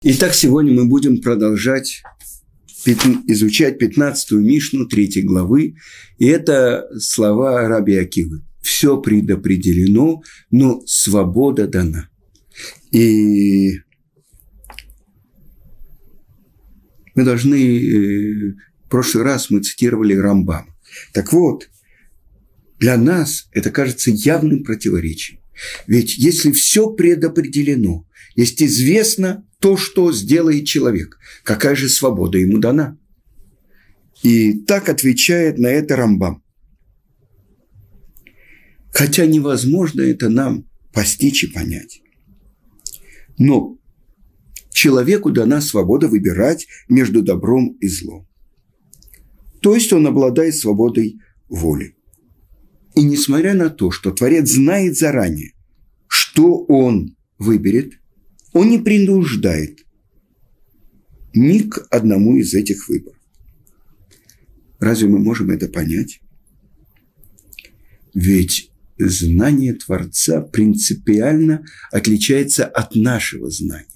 Итак, сегодня мы будем продолжать изучать 15-ю Мишну 3 главы. И это слова Раби Акивы. Все предопределено, но свобода дана. И мы должны... Э, в прошлый раз мы цитировали Рамбам. Так вот, для нас это кажется явным противоречием. Ведь если все предопределено, есть известно то, что сделает человек, какая же свобода ему дана? И так отвечает на это Рамбам. Хотя невозможно это нам постичь и понять. Но человеку дана свобода выбирать между добром и злом. То есть он обладает свободой воли. И несмотря на то, что Творец знает заранее, что он выберет, он не принуждает ни к одному из этих выборов. Разве мы можем это понять? Ведь знание Творца принципиально отличается от нашего знания.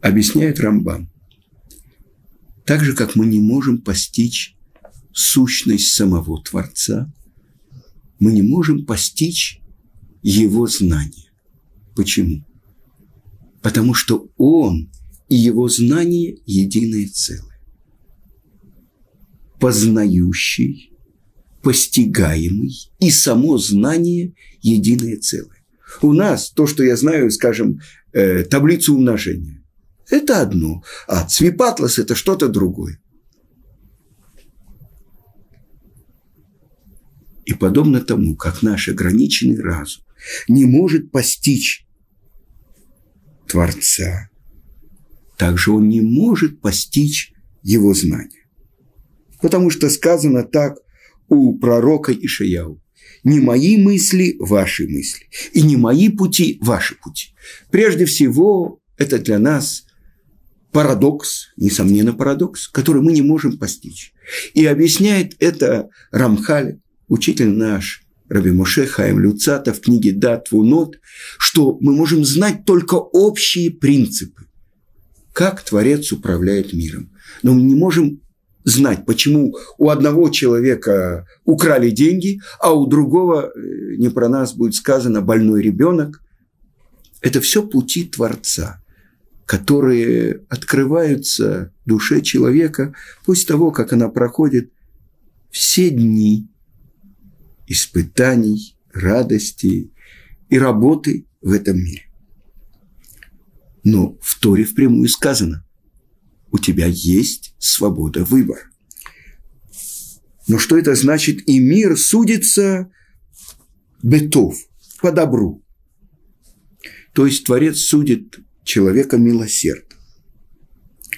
Объясняет Рамбам. Так же, как мы не можем постичь сущность самого Творца, мы не можем постичь его знание. Почему? Потому что он и его знание – единое целое. Познающий, постигаемый и само знание – единое целое. У нас то, что я знаю, скажем, э, таблицу умножения – это одно, а цвипатлас – это что-то другое. И подобно тому, как наш ограниченный разум не может постичь Творца, также он не может постичь его знания. Потому что сказано так у пророка Ишаяу. Не мои мысли – ваши мысли, и не мои пути – ваши пути. Прежде всего, это для нас парадокс, несомненно парадокс, который мы не можем постичь. И объясняет это Рамхаль учитель наш, Раби Моше Хаим Люцата в книге «Дат Вунот», что мы можем знать только общие принципы, как Творец управляет миром. Но мы не можем знать, почему у одного человека украли деньги, а у другого, э, не про нас будет сказано, больной ребенок. Это все пути Творца, которые открываются душе человека после того, как она проходит все дни испытаний, радости и работы в этом мире. Но в Торе впрямую сказано, у тебя есть свобода выбора. Но что это значит? И мир судится бетов, по добру. То есть Творец судит человека милосердно,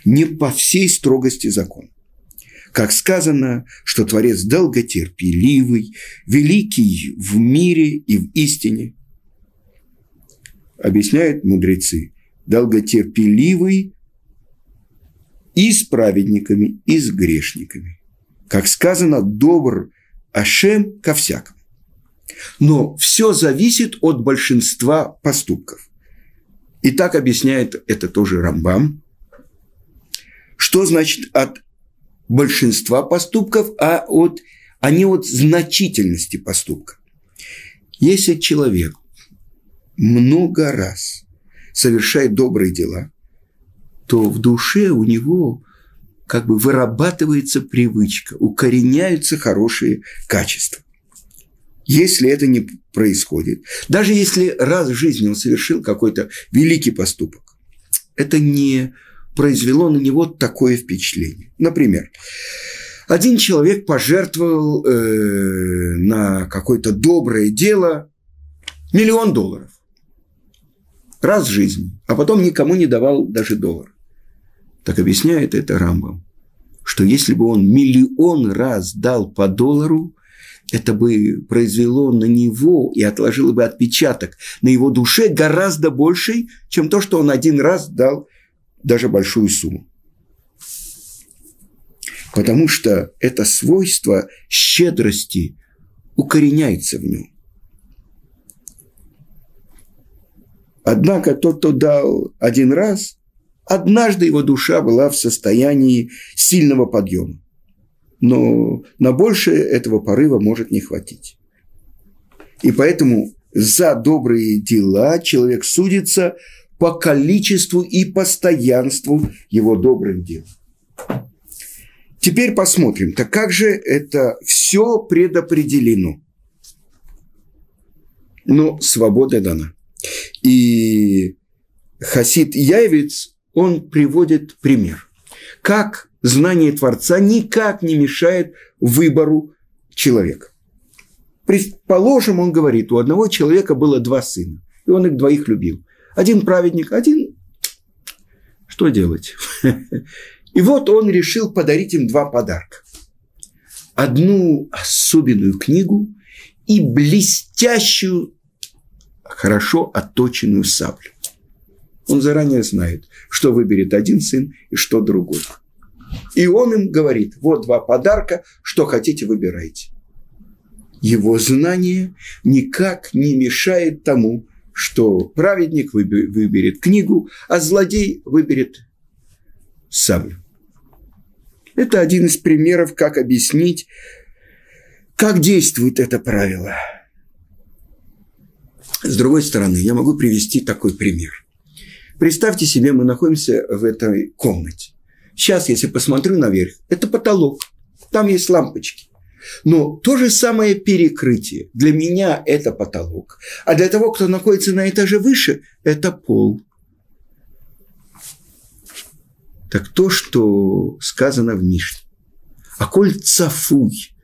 не по всей строгости закона как сказано, что Творец долготерпеливый, великий в мире и в истине. Объясняют мудрецы, долготерпеливый и с праведниками, и с грешниками. Как сказано, добр Ашем ко всякому. Но все зависит от большинства поступков. И так объясняет это тоже Рамбам. Что значит от большинства поступков, а, от, а не от значительности поступка. Если человек много раз совершает добрые дела, то в душе у него как бы вырабатывается привычка, укореняются хорошие качества. Если это не происходит, даже если раз в жизни он совершил какой-то великий поступок, это не произвело на него такое впечатление. Например, один человек пожертвовал э, на какое-то доброе дело миллион долларов раз в жизни, а потом никому не давал даже доллар. Так объясняет это Рамбам, что если бы он миллион раз дал по доллару, это бы произвело на него и отложило бы отпечаток на его душе гораздо больший, чем то, что он один раз дал даже большую сумму. Потому что это свойство щедрости укореняется в нем. Однако тот, кто дал один раз, однажды его душа была в состоянии сильного подъема. Но на большее этого порыва может не хватить. И поэтому за добрые дела человек судится по количеству и постоянству его добрых дел. Теперь посмотрим, так как же это все предопределено? Но свобода дана. И Хасид Яевец, он приводит пример. Как знание Творца никак не мешает выбору человека. Предположим, он говорит, у одного человека было два сына, и он их двоих любил. Один праведник, один... Что делать? И вот он решил подарить им два подарка. Одну особенную книгу и блестящую, хорошо отточенную саблю. Он заранее знает, что выберет один сын и что другой. И он им говорит, вот два подарка, что хотите, выбирайте. Его знание никак не мешает тому, что праведник выберет книгу, а злодей выберет саблю. Это один из примеров, как объяснить, как действует это правило. С другой стороны, я могу привести такой пример. Представьте себе, мы находимся в этой комнате. Сейчас, если посмотрю наверх, это потолок. Там есть лампочки. Но то же самое перекрытие. Для меня это потолок. А для того, кто находится на этаже выше, это пол. Так то, что сказано в Мишне. А коль цафуй.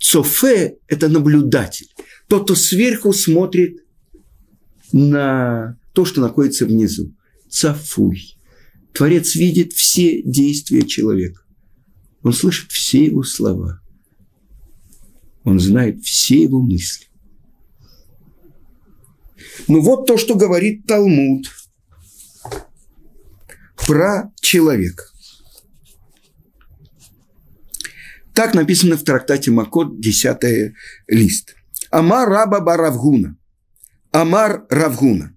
Цофе – это наблюдатель. Тот, кто сверху смотрит на то, что находится внизу. Цафуй. Творец видит все действия человека. Он слышит все его слова – он знает все его мысли. Ну вот то, что говорит Талмуд про человека. Так написано в трактате Макот, 10 лист. Амар раба Баравгуна. Амар Равгуна.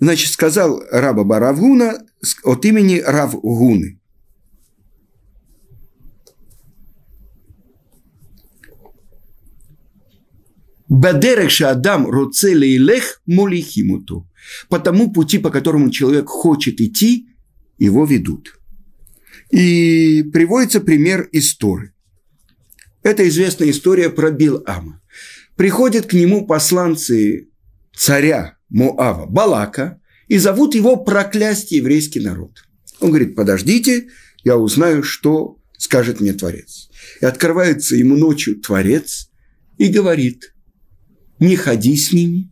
Значит, сказал раба Баравгуна от имени Равгуны. Бадерех Адам Руцели Илех Молихимуту. По тому пути, по которому человек хочет идти, его ведут. И приводится пример истории. Это известная история про Билама. Приходят к нему посланцы царя Моава Балака и зовут его проклясть еврейский народ. Он говорит, подождите, я узнаю, что скажет мне Творец. И открывается ему ночью Творец и говорит – не ходи с ними.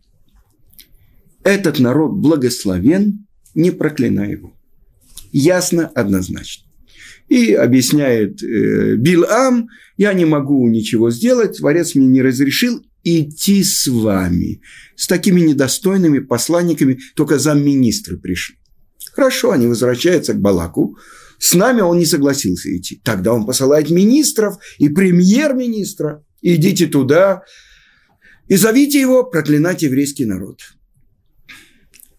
Этот народ благословен, не проклинай его. Ясно, однозначно. И объясняет э, Билам, я не могу ничего сделать, Творец мне не разрешил идти с вами. С такими недостойными посланниками только замминистры пришли. Хорошо, они возвращаются к Балаку. С нами он не согласился идти. Тогда он посылает министров и премьер-министра. Идите туда, и зовите его проклинать еврейский народ.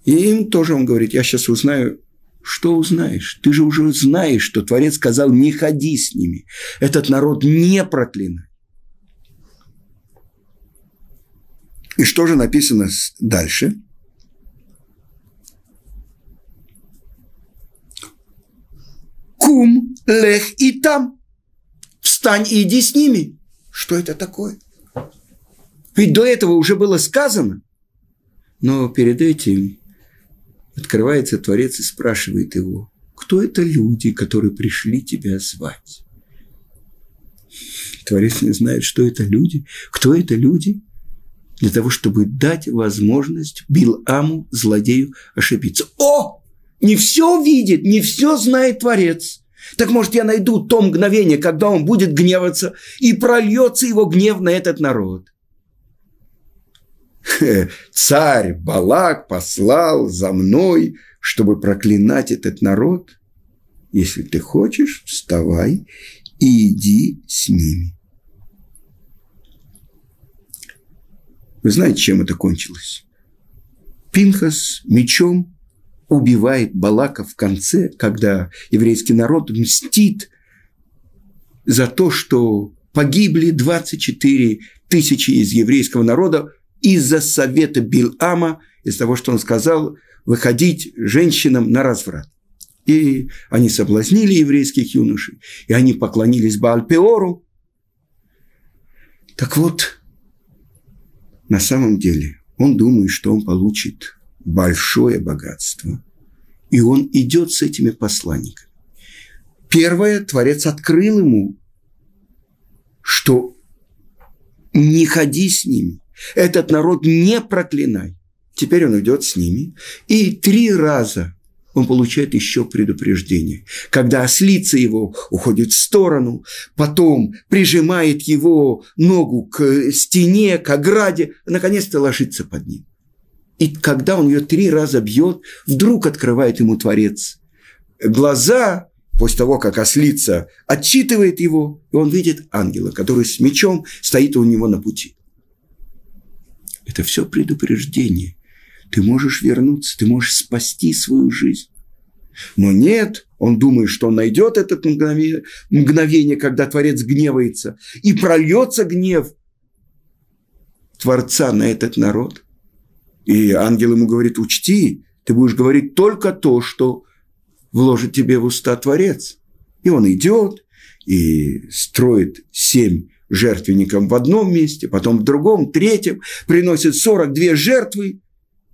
И им тоже он говорит, я сейчас узнаю, что узнаешь? Ты же уже знаешь, что Творец сказал, не ходи с ними. Этот народ не проклинай. И что же написано дальше? Кум, лех и там. Встань и иди с ними. Что это такое? Ведь до этого уже было сказано. Но перед этим открывается Творец и спрашивает его, кто это люди, которые пришли тебя звать? Творец не знает, что это люди. Кто это люди? Для того, чтобы дать возможность Биламу, злодею, ошибиться. О! Не все видит, не все знает Творец. Так может, я найду то мгновение, когда он будет гневаться, и прольется его гнев на этот народ – царь Балак послал за мной, чтобы проклинать этот народ. Если ты хочешь, вставай и иди с ними. Вы знаете, чем это кончилось? Пинхас мечом убивает Балака в конце, когда еврейский народ мстит за то, что погибли 24 тысячи из еврейского народа из-за совета Билама, из-за того, что он сказал выходить женщинам на разврат. И они соблазнили еврейских юношей, и они поклонились Баальпеору. Так вот, на самом деле, он думает, что он получит большое богатство. И он идет с этими посланниками. Первое, Творец открыл ему, что не ходи с ними, этот народ не проклинай. Теперь он идет с ними, и три раза он получает еще предупреждение. Когда ослица его уходит в сторону, потом прижимает его ногу к стене, к ограде, наконец-то ложится под ним. И когда он ее три раза бьет, вдруг открывает ему Творец глаза, после того, как ослица отчитывает его, и он видит ангела, который с мечом стоит у него на пути. Это все предупреждение. Ты можешь вернуться, ты можешь спасти свою жизнь. Но нет, он думает, что он найдет это мгновение, мгновение, когда Творец гневается, и прольется гнев Творца на этот народ. И ангел ему говорит, учти, ты будешь говорить только то, что вложит тебе в уста Творец. И он идет и строит семь жертвенников в одном месте, потом в другом, третьем, приносит 42 жертвы,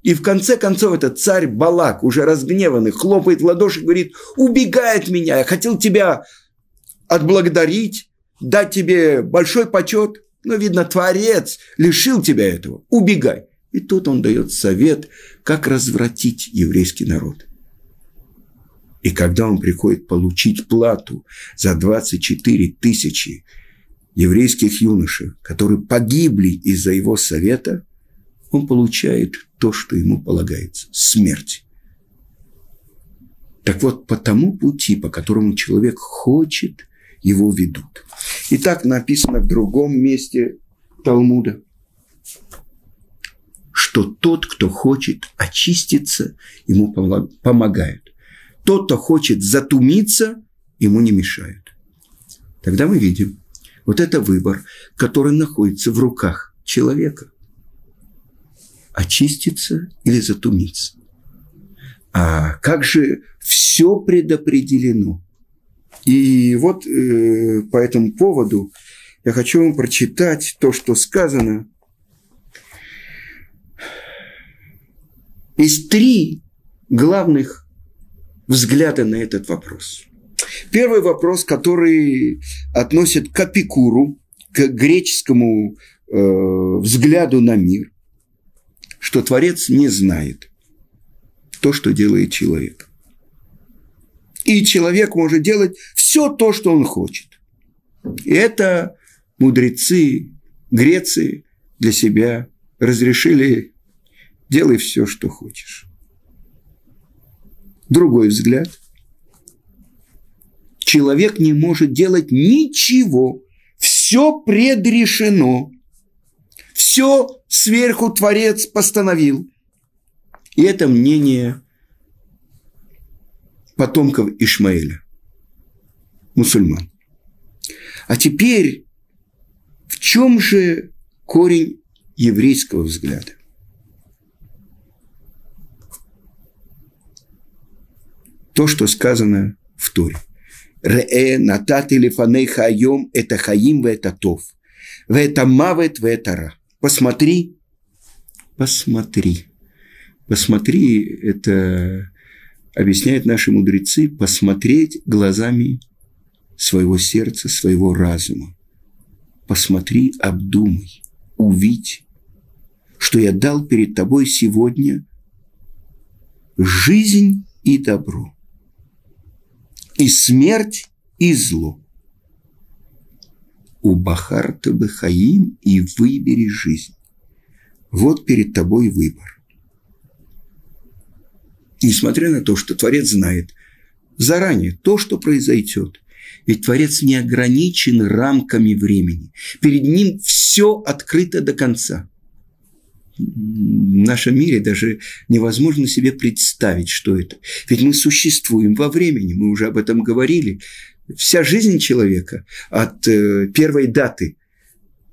и в конце концов этот царь Балак, уже разгневанный, хлопает в ладоши и говорит, убегай от меня, я хотел тебя отблагодарить, дать тебе большой почет, но, видно, Творец лишил тебя этого, убегай. И тут он дает совет, как развратить еврейский народ. И когда он приходит получить плату за 24 тысячи еврейских юношей, которые погибли из-за его совета, он получает то, что ему полагается – смерть. Так вот, по тому пути, по которому человек хочет, его ведут. И так написано в другом месте Талмуда, что тот, кто хочет очиститься, ему помогает. Тот, кто хочет затумиться, ему не мешает. Тогда мы видим, вот это выбор, который находится в руках человека очиститься или затумиться. А как же все предопределено? И вот э, по этому поводу я хочу вам прочитать то, что сказано. Есть три главных взгляда на этот вопрос. Первый вопрос, который относит к Апикуру, к греческому э, взгляду на мир что Творец не знает то, что делает человек. И человек может делать все то, что он хочет. И это мудрецы Греции для себя разрешили делай все, что хочешь. Другой взгляд. Человек не может делать ничего. Все предрешено. Все сверху Творец постановил. И это мнение потомков Ишмаэля, мусульман. А теперь в чем же корень еврейского взгляда? То, что сказано в Торе. Ре натати лифаней хайом это хаим в это тов. В это мавет в это ра посмотри, посмотри. Посмотри, это объясняют наши мудрецы, посмотреть глазами своего сердца, своего разума. Посмотри, обдумай, увидь, что я дал перед тобой сегодня жизнь и добро, и смерть, и зло у Бахарта Бахаим и выбери жизнь. Вот перед тобой выбор. Несмотря на то, что Творец знает заранее то, что произойдет, ведь Творец не ограничен рамками времени. Перед ним все открыто до конца. в нашем мире даже невозможно себе представить, что это. Ведь мы существуем во времени, мы уже об этом говорили. Вся жизнь человека от э, первой даты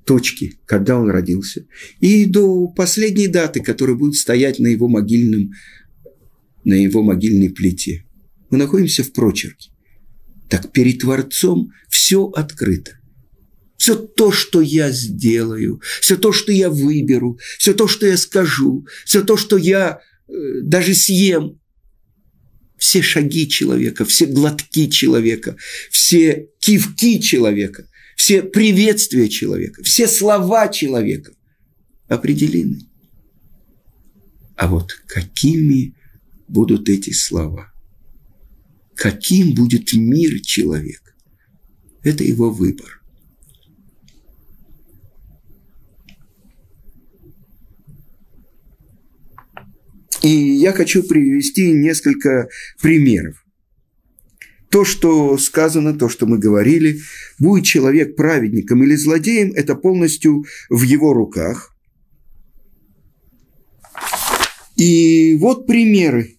точки, когда он родился, и до последней даты, которая будет стоять на его могильном, на его могильной плите. Мы находимся в прочерке. Так перед Творцом все открыто. Все то, что я сделаю, все то, что я выберу, все то, что я скажу, все то, что я э, даже съем, все шаги человека, все глотки человека, все кивки человека, все приветствия человека, все слова человека определены. А вот какими будут эти слова? Каким будет мир человека? Это его выбор. И я хочу привести несколько примеров. То, что сказано, то, что мы говорили, будет человек праведником или злодеем, это полностью в его руках. И вот примеры.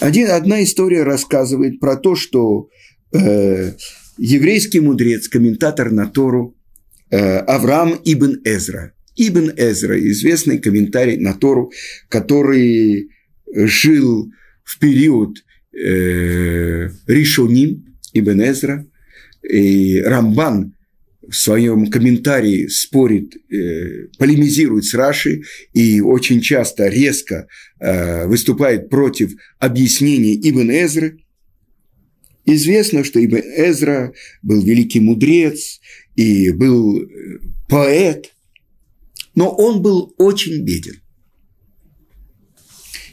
Один, одна история рассказывает про то, что э, еврейский мудрец, комментатор на Тору э, Авраам ибн Эзра – Ибн Эзра, известный комментарий на Тору, который жил в период э, Ришоним, Ибн Эзра, и Рамбан в своем комментарии спорит, э, полемизирует с Раши и очень часто резко э, выступает против объяснений Ибн Эзры. Известно, что Ибн Эзра был великий мудрец и был э, поэт, но он был очень беден.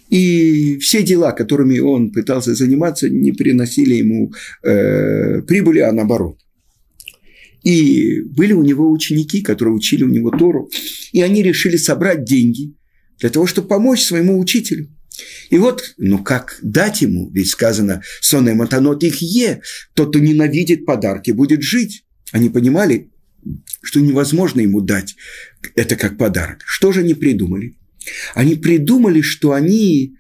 И все дела, которыми он пытался заниматься, не приносили ему э, прибыли, а наоборот. И были у него ученики, которые учили у него Тору, и они решили собрать деньги для того, чтобы помочь своему учителю. И вот, ну как дать ему, ведь сказано, сонный матанот их е, тот, кто ненавидит подарки, будет жить. Они понимали, что невозможно ему дать это как подарок. Что же они придумали? Они придумали, что они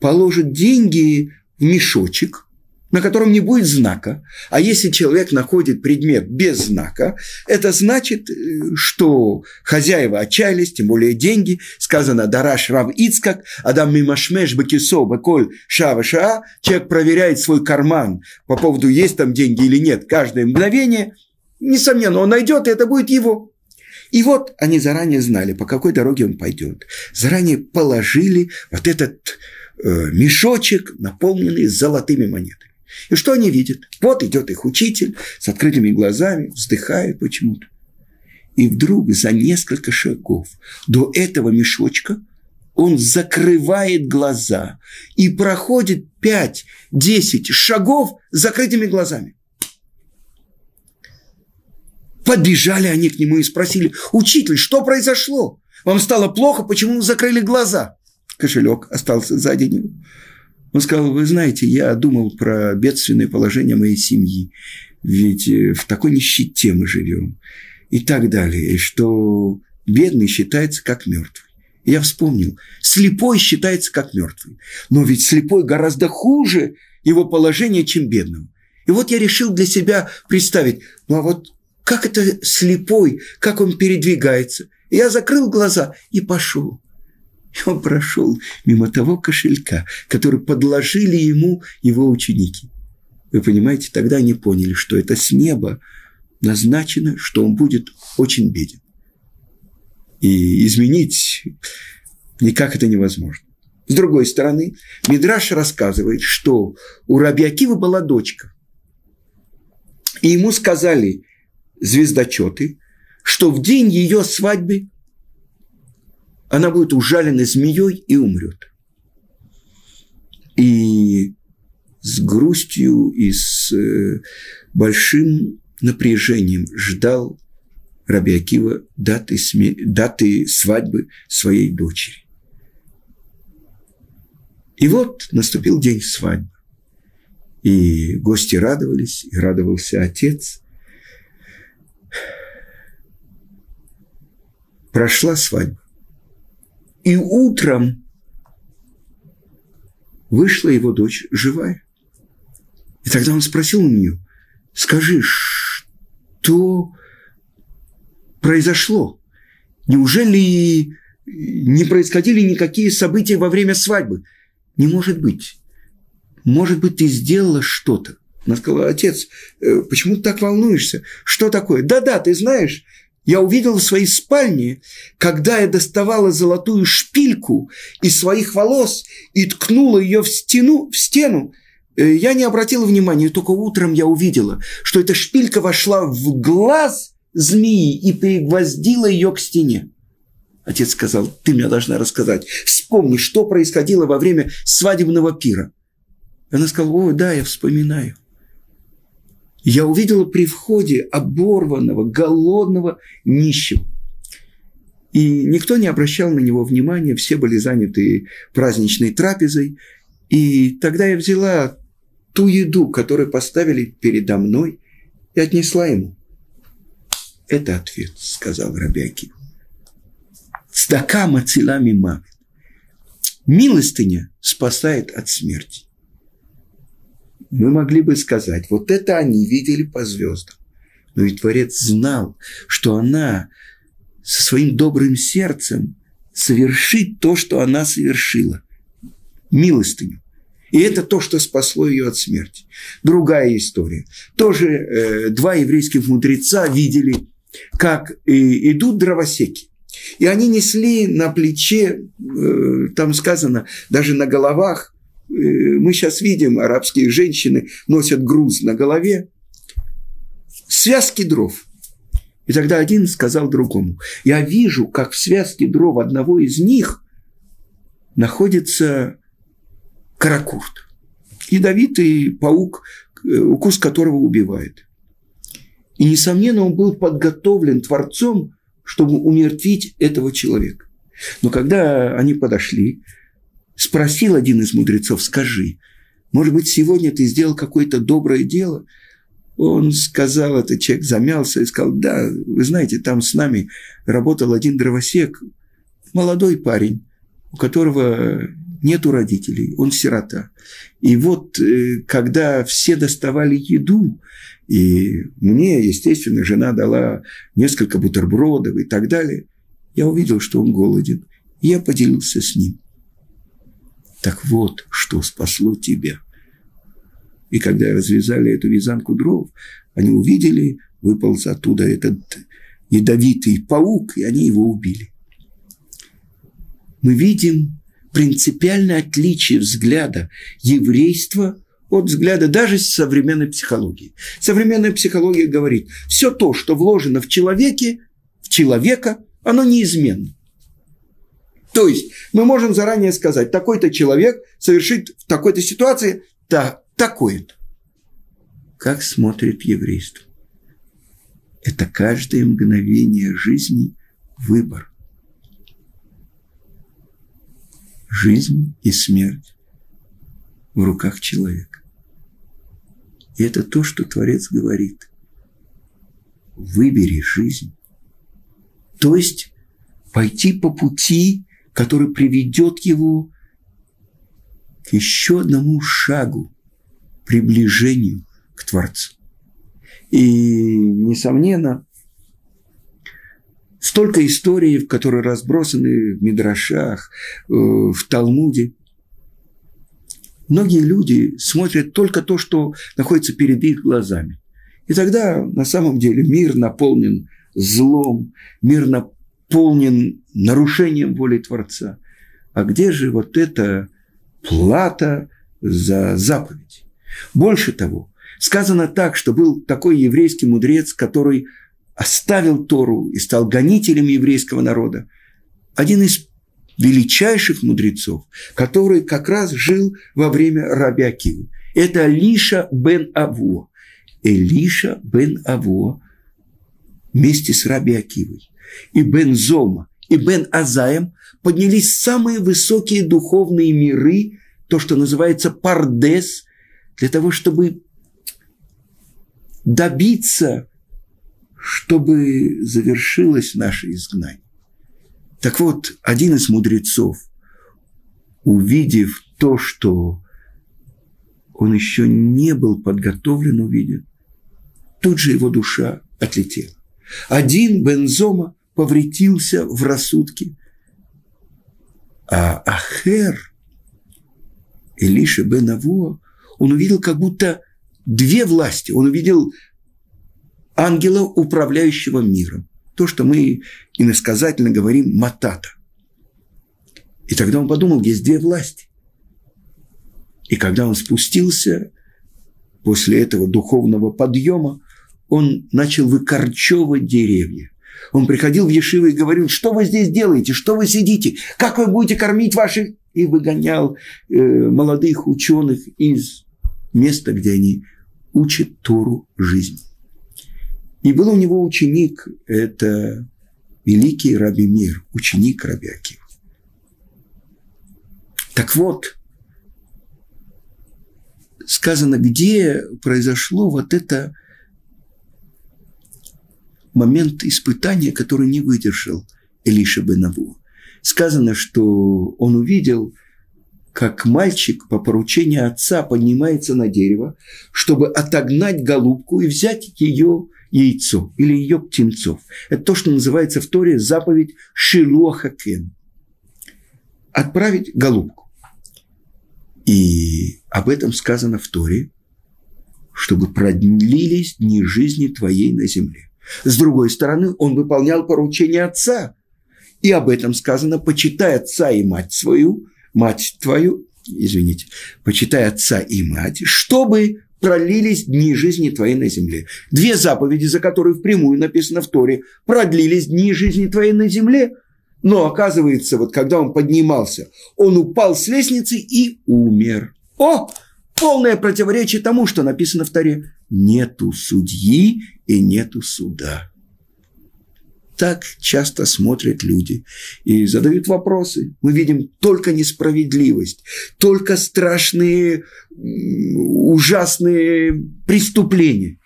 положат деньги в мешочек, на котором не будет знака. А если человек находит предмет без знака, это значит, э, что хозяева отчаялись, тем более деньги. Сказано «Дараш Рав Ицкак, Адам Мимашмеш Бакисо Баколь Шава Шаа». Человек проверяет свой карман по поводу, есть там деньги или нет, каждое мгновение – Несомненно, он найдет, и это будет его. И вот они заранее знали, по какой дороге он пойдет. Заранее положили вот этот э, мешочек, наполненный золотыми монетами. И что они видят? Вот идет их учитель с открытыми глазами, вздыхает почему-то. И вдруг за несколько шагов до этого мешочка он закрывает глаза и проходит 5-10 шагов с закрытыми глазами. Подбежали они к нему и спросили, «Учитель, что произошло? Вам стало плохо, почему вы закрыли глаза?» Кошелек остался сзади него. Он сказал, вы знаете, я думал про бедственное положение моей семьи, ведь э, в такой нищете мы живем и так далее, что бедный считается как мертвый. я вспомнил, слепой считается как мертвый, но ведь слепой гораздо хуже его положение, чем бедного. И вот я решил для себя представить, ну а вот как это слепой, как он передвигается. Я закрыл глаза и пошел. И он прошел мимо того кошелька, который подложили ему его ученики. Вы понимаете, тогда они поняли, что это с неба назначено, что он будет очень беден. И изменить никак это невозможно. С другой стороны, Мидраш рассказывает, что у Раби Акива была дочка. И ему сказали, звездочеты, что в день ее свадьбы она будет ужалена змеей и умрет. И с грустью и с э, большим напряжением ждал Раби Акива даты, сме... даты свадьбы своей дочери. И вот наступил день свадьбы. И гости радовались, и радовался отец – прошла свадьба. И утром вышла его дочь живая. И тогда он спросил у нее, скажи, что произошло? Неужели не происходили никакие события во время свадьбы? Не может быть. Может быть, ты сделала что-то. Она сказала, отец, э, почему ты так волнуешься? Что такое? Да-да, ты знаешь, я увидел в своей спальне, когда я доставала золотую шпильку из своих волос и ткнула ее в стену, в стену. Э, я не обратила внимания, только утром я увидела, что эта шпилька вошла в глаз змеи и пригвоздила ее к стене. Отец сказал, ты мне должна рассказать. Вспомни, что происходило во время свадебного пира. Она сказала, ой, да, я вспоминаю я увидела при входе оборванного, голодного, нищего. И никто не обращал на него внимания, все были заняты праздничной трапезой. И тогда я взяла ту еду, которую поставили передо мной, и отнесла ему. Это ответ, сказал Рабиакив. Цдака мацилами мавит. Милостыня спасает от смерти мы могли бы сказать, вот это они видели по звездам. Но ведь Творец знал, что она со своим добрым сердцем совершит то, что она совершила. Милостыню. И это то, что спасло ее от смерти. Другая история. Тоже э, два еврейских мудреца видели, как э, идут дровосеки. И они несли на плече, э, там сказано, даже на головах мы сейчас видим, арабские женщины носят груз на голове, связки дров. И тогда один сказал другому, я вижу, как в связке дров одного из них находится каракурт, ядовитый паук, э, укус которого убивает. И, несомненно, он был подготовлен Творцом, чтобы умертвить этого человека. Но когда они подошли, Спросил один из мудрецов, скажи, может быть, сегодня ты сделал какое-то доброе дело? Он сказал, этот человек замялся и сказал, да, вы знаете, там с нами работал один дровосек, молодой парень, у которого нету родителей, он сирота. И вот, э, когда все доставали еду, и мне, естественно, жена дала несколько бутербродов и так далее, я увидел, что он голоден, и я поделился с ним. Так вот, что спасло тебя. И когда развязали эту вязанку дров, они увидели, выполз оттуда этот ядовитый паук, и они его убили. Мы видим принципиальное отличие взгляда еврейства от взгляда даже современной психологии. Современная психология говорит, все то, что вложено в человеке, в человека, оно неизменно. То есть мы можем заранее сказать, такой-то человек совершит в такой-то ситуации да, такое-то. Как смотрит еврейство? Это каждое мгновение жизни выбор. Жизнь и смерть в руках человека. И это то, что Творец говорит. Выбери жизнь. То есть пойти по пути который приведет его к еще одному шагу, приближению к Творцу. И, несомненно, столько историй, которые разбросаны в Мидрашах, э, в Талмуде. Многие люди смотрят только то, что находится перед их глазами. И тогда на самом деле мир наполнен злом, мир наполнен наполнен нарушением воли Творца. А где же вот эта плата за заповедь? Больше того, сказано так, что был такой еврейский мудрец, который оставил Тору и стал гонителем еврейского народа. Один из величайших мудрецов, который как раз жил во время Раби Акивы. Это Лиша бен Аво. Элиша бен Аво вместе с Раби Акивой и Бен Зома, и Бен Азаем поднялись самые высокие духовные миры, то, что называется пардес, для того, чтобы добиться, чтобы завершилось наше изгнание. Так вот, один из мудрецов, увидев то, что он еще не был подготовлен увидеть, тут же его душа отлетела. Один Бензома повредился в рассудке, а Ахер, Илиша бен Авуа, он увидел как будто две власти. Он увидел ангела, управляющего миром. То, что мы иносказательно говорим «матата». И тогда он подумал, есть две власти. И когда он спустился после этого духовного подъема, он начал выкорчевывать деревья. Он приходил в Ешиву и говорил, что вы здесь делаете, что вы сидите, как вы будете кормить ваших... И выгонял э, молодых ученых из места, где они учат Тору жизни. И был у него ученик, это великий Раби Мир, ученик Раби Акива. Так вот, сказано, где произошло вот это момент испытания, который не выдержал Элиша Бенаву. Сказано, что он увидел, как мальчик по поручению отца поднимается на дерево, чтобы отогнать голубку и взять ее яйцо или ее птенцов. Это то, что называется в Торе заповедь Шилуахакен. Отправить голубку. И об этом сказано в Торе, чтобы продлились дни жизни твоей на земле. С другой стороны, он выполнял поручение отца. И об этом сказано, почитай отца и мать свою, мать твою, извините, почитай отца и мать, чтобы продлились дни жизни твоей на земле. Две заповеди, за которые впрямую написано в Торе, продлились дни жизни твоей на земле. Но оказывается, вот когда он поднимался, он упал с лестницы и умер. О, полное противоречие тому, что написано в Торе нету судьи и нету суда. Так часто смотрят люди и задают вопросы. Мы видим только несправедливость, только страшные, ужасные преступления.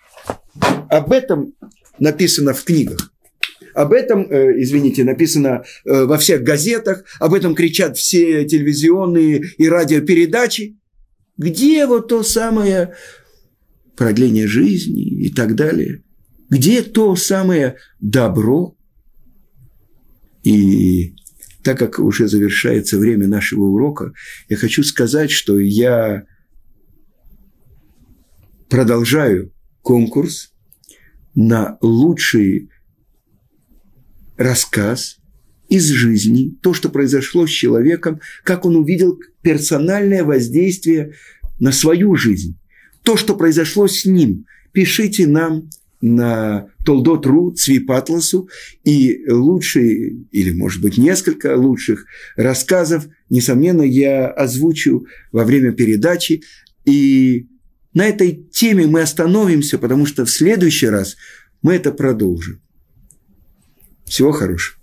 Об этом написано в книгах. Об этом, э, извините, написано э, во всех газетах, об этом кричат все телевизионные и радиопередачи. Где вот то самое продление жизни и так далее. Где то самое добро? И так как уже завершается время нашего урока, я хочу сказать, что я продолжаю конкурс на лучший рассказ из жизни, то, что произошло с человеком, как он увидел персональное воздействие на свою жизнь то, что произошло с ним, пишите нам на Толдот.ру, Цвипатласу, и лучшие, или, может быть, несколько лучших рассказов, несомненно, я озвучу во время передачи. И на этой теме мы остановимся, потому что в следующий раз мы это продолжим. Всего хорошего.